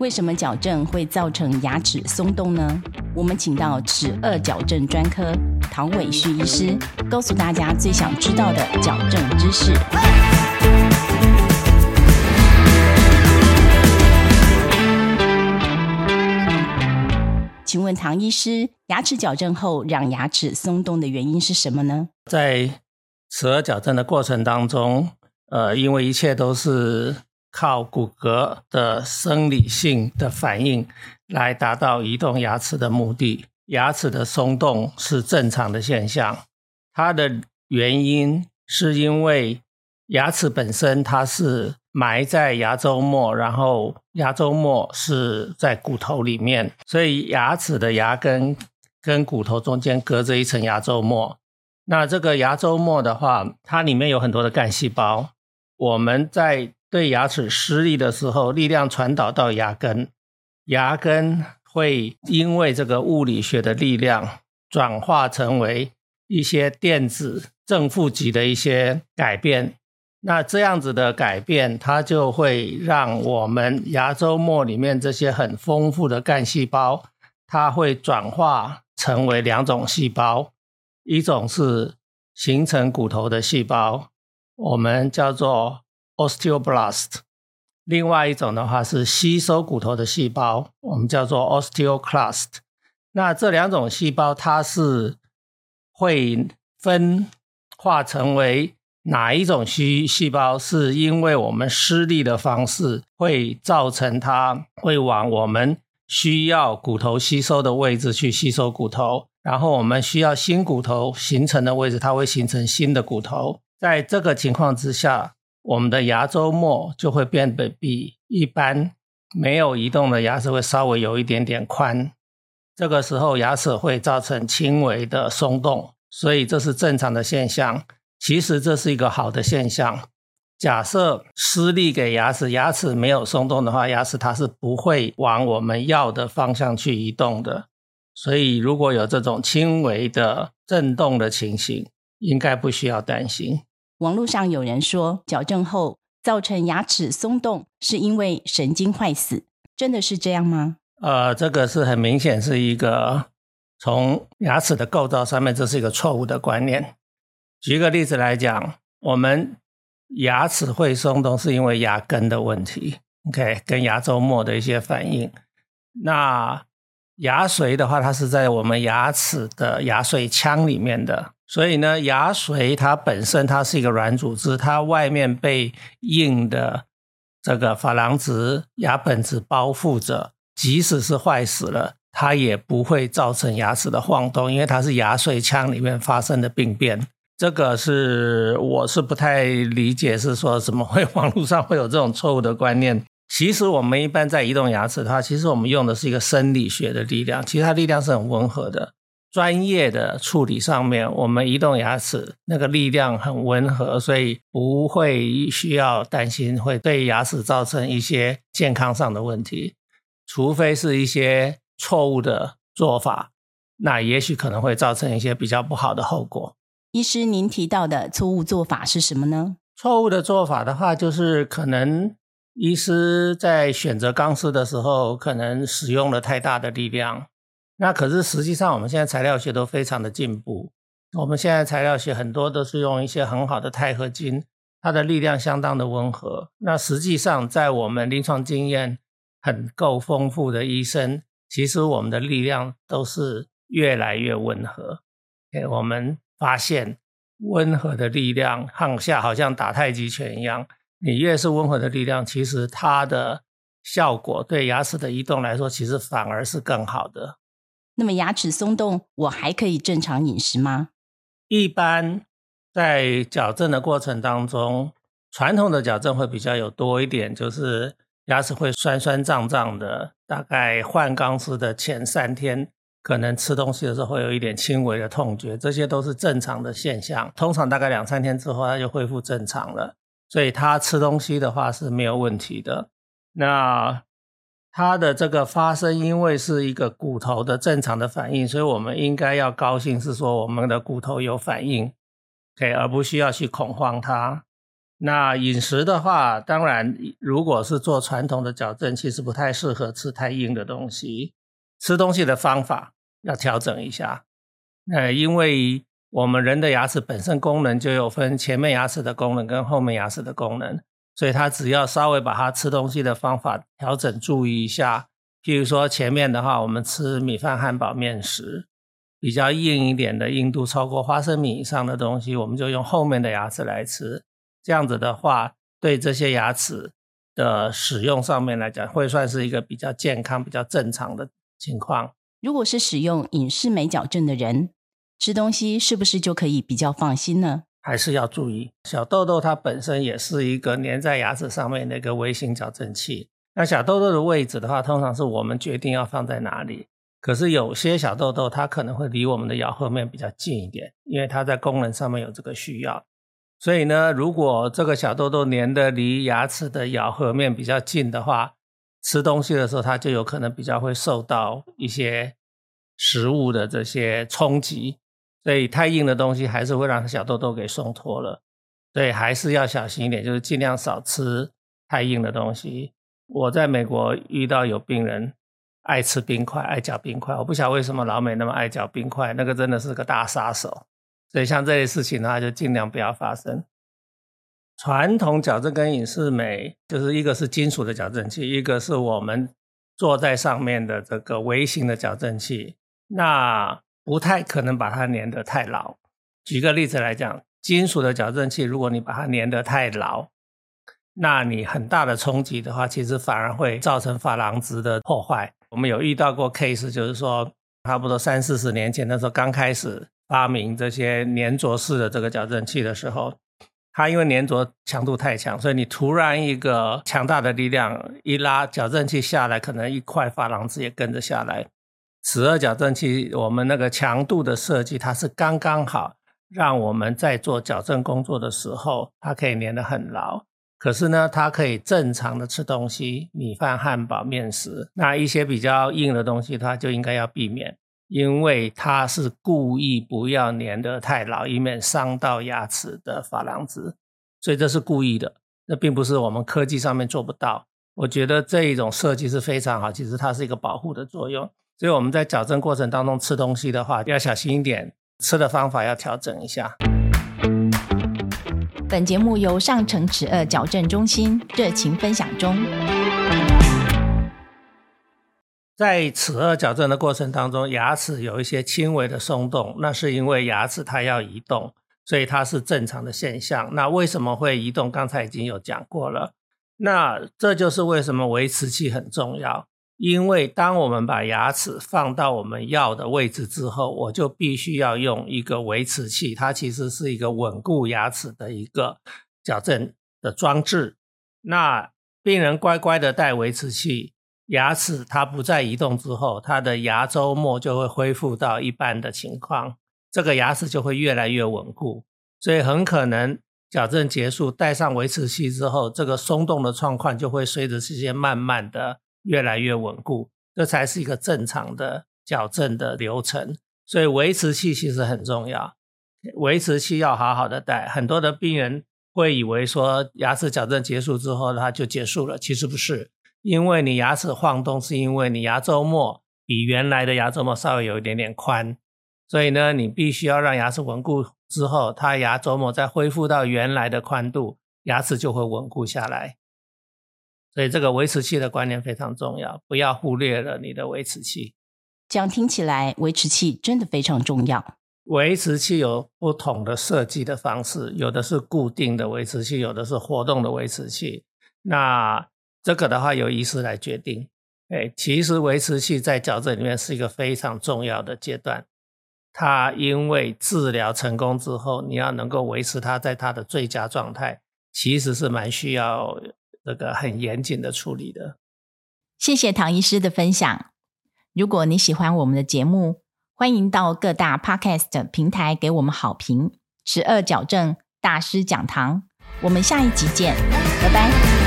为什么矫正会造成牙齿松动呢？我们请到齿颚矫正专科唐伟旭医师，告诉大家最想知道的矫正知识。请问唐医师，牙齿矫正后让牙齿松动的原因是什么呢？在齿颚矫正的过程当中，呃，因为一切都是。靠骨骼的生理性的反应来达到移动牙齿的目的。牙齿的松动是正常的现象，它的原因是因为牙齿本身它是埋在牙周末，然后牙周末是在骨头里面，所以牙齿的牙根跟骨头中间隔着一层牙周末。那这个牙周末的话，它里面有很多的干细胞，我们在对牙齿施力的时候，力量传导到牙根，牙根会因为这个物理学的力量转化成为一些电子正负极的一些改变。那这样子的改变，它就会让我们牙周末里面这些很丰富的干细胞，它会转化成为两种细胞，一种是形成骨头的细胞，我们叫做。osteoblast，另外一种的话是吸收骨头的细胞，我们叫做 osteoclast。那这两种细胞它是会分化成为哪一种细细胞？是因为我们施力的方式会造成它会往我们需要骨头吸收的位置去吸收骨头，然后我们需要新骨头形成的位置，它会形成新的骨头。在这个情况之下。我们的牙周末就会变得比一般没有移动的牙齿会稍微有一点点宽，这个时候牙齿会造成轻微的松动，所以这是正常的现象。其实这是一个好的现象。假设施力给牙齿，牙齿没有松动的话，牙齿它是不会往我们要的方向去移动的。所以如果有这种轻微的震动的情形，应该不需要担心。网络上有人说，矫正后造成牙齿松动是因为神经坏死，真的是这样吗？呃，这个是很明显是一个从牙齿的构造上面，这是一个错误的观念。举个例子来讲，我们牙齿会松动是因为牙根的问题，OK，跟牙周末的一些反应。那牙髓的话，它是在我们牙齿的牙髓腔里面的。所以呢，牙髓它本身它是一个软组织，它外面被硬的这个珐琅质牙本质包覆着，即使是坏死了，它也不会造成牙齿的晃动，因为它是牙髓腔里面发生的病变。这个是我是不太理解，是说怎么会网络上会有这种错误的观念？其实我们一般在移动牙齿的话，其实我们用的是一个生理学的力量，其实它力量是很温和的。专业的处理上面，我们移动牙齿那个力量很温和，所以不会需要担心会对牙齿造成一些健康上的问题，除非是一些错误的做法，那也许可能会造成一些比较不好的后果。医师，您提到的错误做法是什么呢？错误的做法的话，就是可能医师在选择钢丝的时候，可能使用了太大的力量。那可是实际上，我们现在材料学都非常的进步。我们现在材料学很多都是用一些很好的钛合金，它的力量相当的温和。那实际上，在我们临床经验很够丰富的医生，其实我们的力量都是越来越温和。哎，我们发现温和的力量上下好像打太极拳一样，你越是温和的力量，其实它的效果对牙齿的移动来说，其实反而是更好的。那么牙齿松动，我还可以正常饮食吗？一般在矫正的过程当中，传统的矫正会比较有多一点，就是牙齿会酸酸胀胀的。大概换钢丝的前三天，可能吃东西的时候会有一点轻微的痛觉，这些都是正常的现象。通常大概两三天之后，它就恢复正常了。所以他吃东西的话是没有问题的。那。它的这个发生，因为是一个骨头的正常的反应，所以我们应该要高兴，是说我们的骨头有反应，对，而不需要去恐慌它。那饮食的话，当然如果是做传统的矫正，其实不太适合吃太硬的东西。吃东西的方法要调整一下。呃，因为我们人的牙齿本身功能就有分前面牙齿的功能跟后面牙齿的功能，所以他只要稍微把他吃东西的方法调整，注意一下。譬如说前面的话，我们吃米饭、汉堡、面食，比较硬一点的，硬度超过花生米以上的东西，我们就用后面的牙齿来吃。这样子的话，对这些牙齿的使用上面来讲，会算是一个比较健康、比较正常的情况。如果是使用隐适美矫正的人，吃东西是不是就可以比较放心呢？还是要注意，小痘痘它本身也是一个粘在牙齿上面的一个微型矫正器。那小痘痘的位置的话，通常是我们决定要放在哪里。可是有些小痘痘它可能会离我们的咬合面比较近一点，因为它在功能上面有这个需要。所以呢，如果这个小痘痘粘的离牙齿的咬合面比较近的话，吃东西的时候它就有可能比较会受到一些食物的这些冲击，所以太硬的东西还是会让小痘痘给松脱了。所以还是要小心一点，就是尽量少吃太硬的东西。我在美国遇到有病人爱吃冰块，爱嚼冰块，我不晓得为什么老美那么爱嚼冰块，那个真的是个大杀手。所以像这类事情的话，就尽量不要发生。传统矫正跟隐适美，就是一个是金属的矫正器，一个是我们坐在上面的这个微型的矫正器，那不太可能把它粘得太牢。举个例子来讲，金属的矫正器，如果你把它粘得太牢，那你很大的冲击的话，其实反而会造成珐琅质的破坏。我们有遇到过 case，就是说差不多三四十年前的时候，刚开始。发明这些粘着式的这个矫正器的时候，它因为粘着强度太强，所以你突然一个强大的力量一拉矫正器下来，可能一块珐琅质也跟着下来。十二矫正器我们那个强度的设计，它是刚刚好，让我们在做矫正工作的时候，它可以粘得很牢。可是呢，它可以正常的吃东西，米饭、汉堡、面食。那一些比较硬的东西，它就应该要避免。因为它是故意不要粘得太牢，以免伤到牙齿的珐琅质，所以这是故意的。那并不是我们科技上面做不到。我觉得这一种设计是非常好，其实它是一个保护的作用。所以我们在矫正过程当中吃东西的话，要小心一点，吃的方法要调整一下。本节目由上城齿颚矫正中心热情分享中。在齿颚矫正的过程当中，牙齿有一些轻微的松动，那是因为牙齿它要移动，所以它是正常的现象。那为什么会移动？刚才已经有讲过了。那这就是为什么维持器很重要，因为当我们把牙齿放到我们要的位置之后，我就必须要用一个维持器，它其实是一个稳固牙齿的一个矫正的装置。那病人乖乖的戴维持器。牙齿它不再移动之后，它的牙周末就会恢复到一般的情况，这个牙齿就会越来越稳固。所以很可能矫正结束，戴上维持器之后，这个松动的状况就会随着时间慢慢的越来越稳固，这才是一个正常的矫正的流程。所以维持器其实很重要，维持器要好好的戴。很多的病人会以为说牙齿矫正结束之后它就结束了，其实不是。因为你牙齿晃动，是因为你牙周末比原来的牙周末稍微有一点点宽，所以呢，你必须要让牙齿稳固之后，它牙周末再恢复到原来的宽度，牙齿就会稳固下来。所以这个维持器的观念非常重要，不要忽略了你的维持器。这样听起来，维持器真的非常重要。维持器有不同的设计的方式，有的是固定的维持器，有的是活动的维持器。那这个的话由医师来决定。哎，其实维持器在矫正里面是一个非常重要的阶段。它因为治疗成功之后，你要能够维持它在它的最佳状态，其实是蛮需要这个很严谨的处理的。谢谢唐医师的分享。如果你喜欢我们的节目，欢迎到各大 Podcast 平台给我们好评。十二矫正大师讲堂，我们下一集见，拜拜。